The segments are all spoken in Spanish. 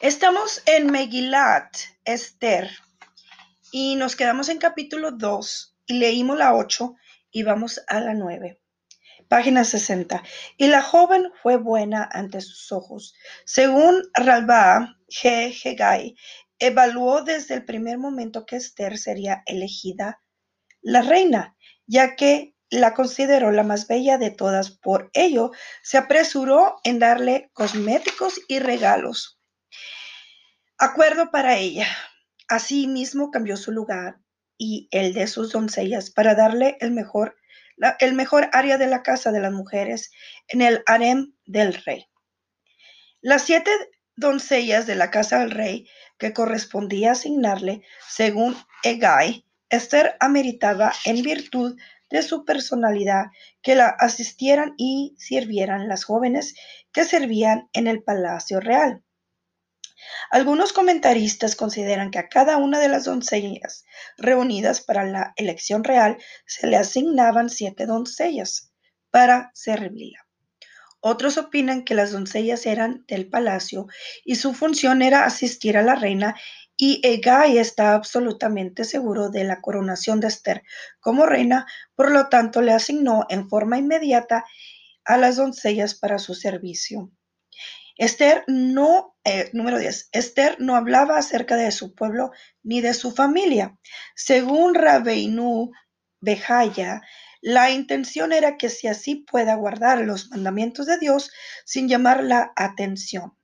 Estamos en Megilat, Esther, y nos quedamos en capítulo 2 y leímos la 8 y vamos a la 9. Página 60. Y la joven fue buena ante sus ojos. Según Ralba G. Hegai, evaluó desde el primer momento que Esther sería elegida la reina, ya que la consideró la más bella de todas. Por ello, se apresuró en darle cosméticos y regalos. Acuerdo para ella. Asimismo cambió su lugar y el de sus doncellas para darle el mejor, el mejor área de la casa de las mujeres en el harem del rey. Las siete doncellas de la casa del rey que correspondía asignarle, según Egay, Esther ameritaba en virtud de su personalidad que la asistieran y sirvieran las jóvenes que servían en el palacio real. Algunos comentaristas consideran que a cada una de las doncellas reunidas para la elección real se le asignaban siete doncellas para servirla. Otros opinan que las doncellas eran del palacio y su función era asistir a la reina y Egay está absolutamente seguro de la coronación de Esther como reina, por lo tanto le asignó en forma inmediata a las doncellas para su servicio. Esther no, eh, número 10, Esther no hablaba acerca de su pueblo ni de su familia. Según Rabeinu Bejaya, la intención era que si así pueda guardar los mandamientos de Dios sin llamar la atención.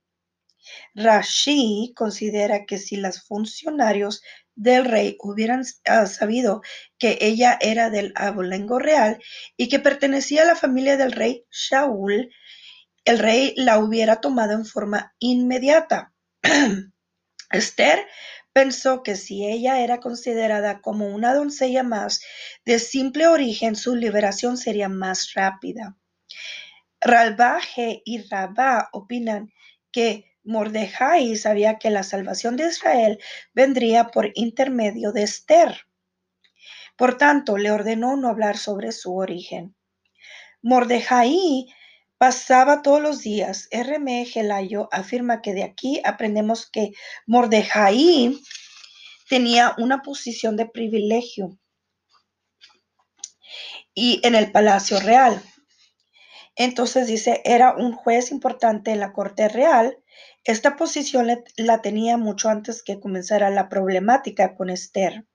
Rashi considera que si los funcionarios del rey hubieran ah, sabido que ella era del abolengo real y que pertenecía a la familia del rey Shaul, el rey la hubiera tomado en forma inmediata. Esther pensó que si ella era considerada como una doncella más de simple origen, su liberación sería más rápida. Ralbaje y Rabá opinan que Mordejai sabía que la salvación de Israel vendría por intermedio de Esther. Por tanto, le ordenó no hablar sobre su origen. Mordejai pasaba todos los días. R.M. Gelayo afirma que de aquí aprendemos que Mordejai tenía una posición de privilegio y en el palacio real. Entonces dice, era un juez importante en la corte real esta posición la tenía mucho antes que comenzara la problemática con Esther.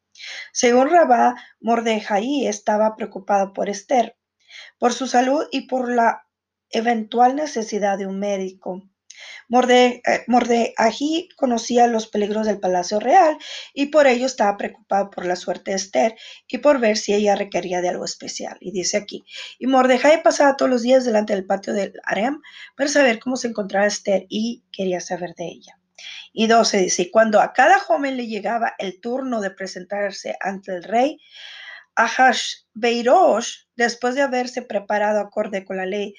Según Rabá, Mordejai estaba preocupado por Esther, por su salud y por la eventual necesidad de un médico. Morde, eh, conocía los peligros del palacio real y por ello estaba preocupado por la suerte de Esther y por ver si ella requería de algo especial. Y dice aquí, y Mordejai pasaba todos los días delante del patio del harem para saber cómo se encontraba Esther y quería saber de ella. Y 12 dice, y cuando a cada joven le llegaba el turno de presentarse ante el rey, Beirosh, después de haberse preparado acorde con la ley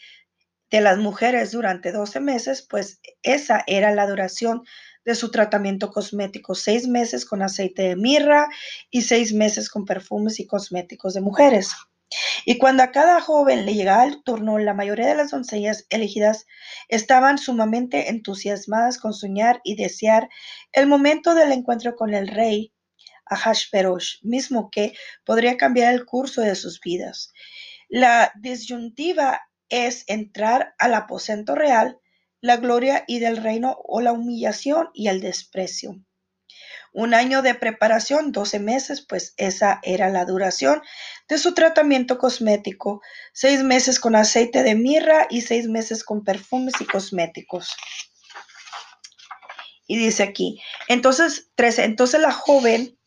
de las mujeres durante 12 meses, pues esa era la duración de su tratamiento cosmético, seis meses con aceite de mirra y seis meses con perfumes y cosméticos de mujeres. Y cuando a cada joven le llegaba el turno, la mayoría de las doncellas elegidas estaban sumamente entusiasmadas con soñar y desear el momento del encuentro con el rey Ahashverosh, mismo que podría cambiar el curso de sus vidas. La disyuntiva es entrar al aposento real, la gloria y del reino o la humillación y el desprecio. Un año de preparación, 12 meses, pues esa era la duración de su tratamiento cosmético, seis meses con aceite de mirra y seis meses con perfumes y cosméticos. Y dice aquí, entonces, 13, entonces la joven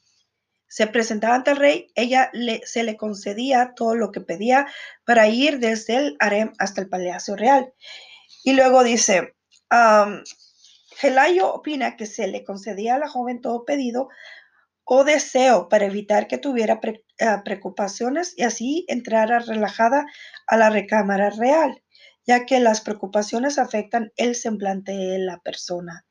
se presentaba ante el rey, ella se le concedía todo lo que pedía para ir desde el harem hasta el palacio real. Y luego dice, Gelayo opina que se le concedía a la joven todo pedido o deseo para evitar que tuviera eh, preocupaciones y así entrara relajada a la recámara real, ya que las preocupaciones afectan el semblante de la persona.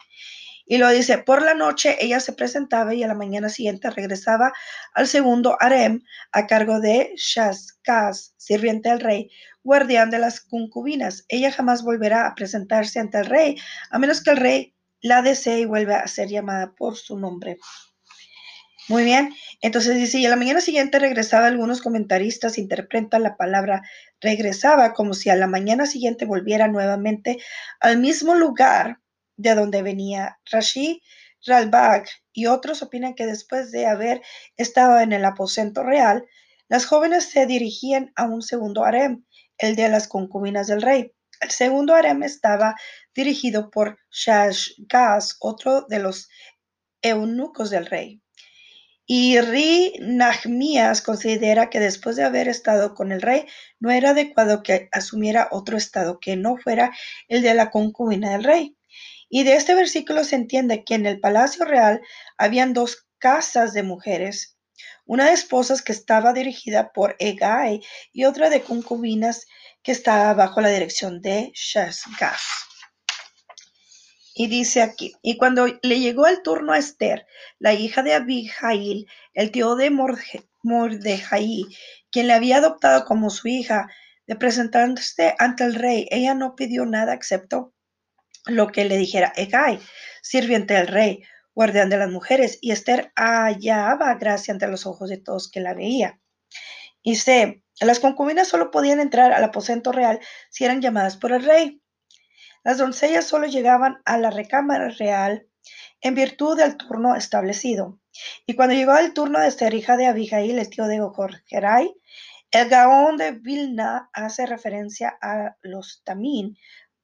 Y lo dice, por la noche ella se presentaba y a la mañana siguiente regresaba al segundo harem a cargo de Shazkaz, sirviente del rey, guardián de las concubinas. Ella jamás volverá a presentarse ante el rey, a menos que el rey la desea y vuelve a ser llamada por su nombre. Muy bien, entonces dice, y a la mañana siguiente regresaba, algunos comentaristas interpretan la palabra regresaba como si a la mañana siguiente volviera nuevamente al mismo lugar de donde venía. Rashi, Ralbag y otros opinan que después de haber estado en el aposento real, las jóvenes se dirigían a un segundo harem, el de las concubinas del rey. El segundo harem estaba dirigido por Shashgaz, otro de los eunucos del rey. Y Ri Nahmías considera que después de haber estado con el rey, no era adecuado que asumiera otro estado que no fuera el de la concubina del rey. Y de este versículo se entiende que en el palacio real habían dos casas de mujeres, una de esposas que estaba dirigida por Egai y otra de concubinas que estaba bajo la dirección de Shashgaz. Y dice aquí, y cuando le llegó el turno a Esther, la hija de Abijail, el tío de Mordejai, quien le había adoptado como su hija, de presentarse ante el rey, ella no pidió nada excepto lo que le dijera Egai, sirviente del rey, guardián de las mujeres, y Esther hallaba gracia ante los ojos de todos que la veía. Y sé, las concubinas solo podían entrar al aposento real si eran llamadas por el rey. Las doncellas solo llegaban a la recámara real en virtud del turno establecido. Y cuando llegó el turno de Esther, hija de Abigail, el tío de Ojorgerai, el Gaón de Vilna hace referencia a los tamín,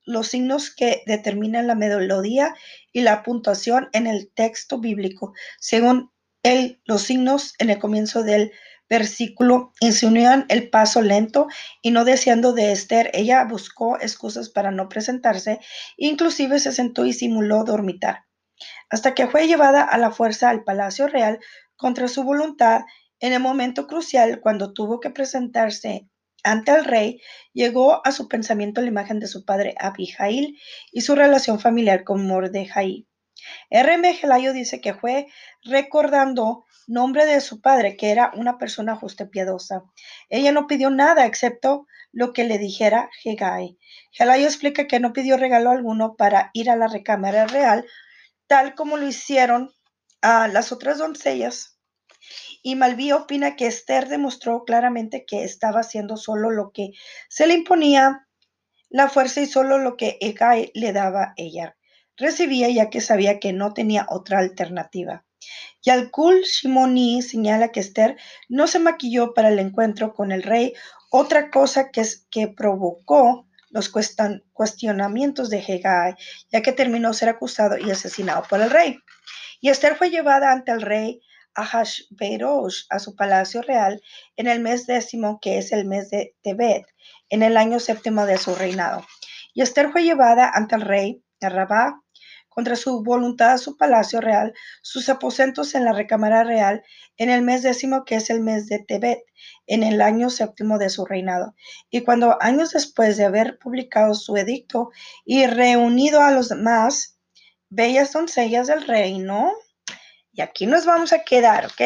los signos que determinan la melodía y la puntuación en el texto bíblico, según él, los signos en el comienzo del versículo insinuan el paso lento y no deseando de Esther, ella buscó excusas para no presentarse, inclusive se sentó y simuló dormitar, hasta que fue llevada a la fuerza al palacio real contra su voluntad en el momento crucial cuando tuvo que presentarse ante el rey, llegó a su pensamiento la imagen de su padre Abijail y su relación familiar con Mordejai. R.M. Gelayo dice que fue recordando nombre de su padre, que era una persona justa y piadosa. Ella no pidió nada excepto lo que le dijera Hegai. Gelayo explica que no pidió regalo alguno para ir a la recámara real, tal como lo hicieron a las otras doncellas y Malví opina que Esther demostró claramente que estaba haciendo solo lo que se le imponía la fuerza y solo lo que Egai le daba ella. Recibía ya que sabía que no tenía otra alternativa. Yalkul Shimoni señala que Esther no se maquilló para el encuentro con el rey, otra cosa que, es, que provocó los cuestionamientos de Hegai, ya que terminó ser acusado y asesinado por el rey. Y Esther fue llevada ante el rey Ahashverosh a su palacio real en el mes décimo, que es el mes de Tebet, en el año séptimo de su reinado. Y Esther fue llevada ante el rey de Rabá contra su voluntad a su palacio real, sus aposentos en la recámara real, en el mes décimo, que es el mes de Tebet, en el año séptimo de su reinado. Y cuando años después de haber publicado su edicto y reunido a los demás bellas doncellas del reino, y aquí nos vamos a quedar, ¿ok?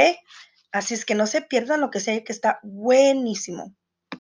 Así es que no se pierdan lo que sea que está buenísimo.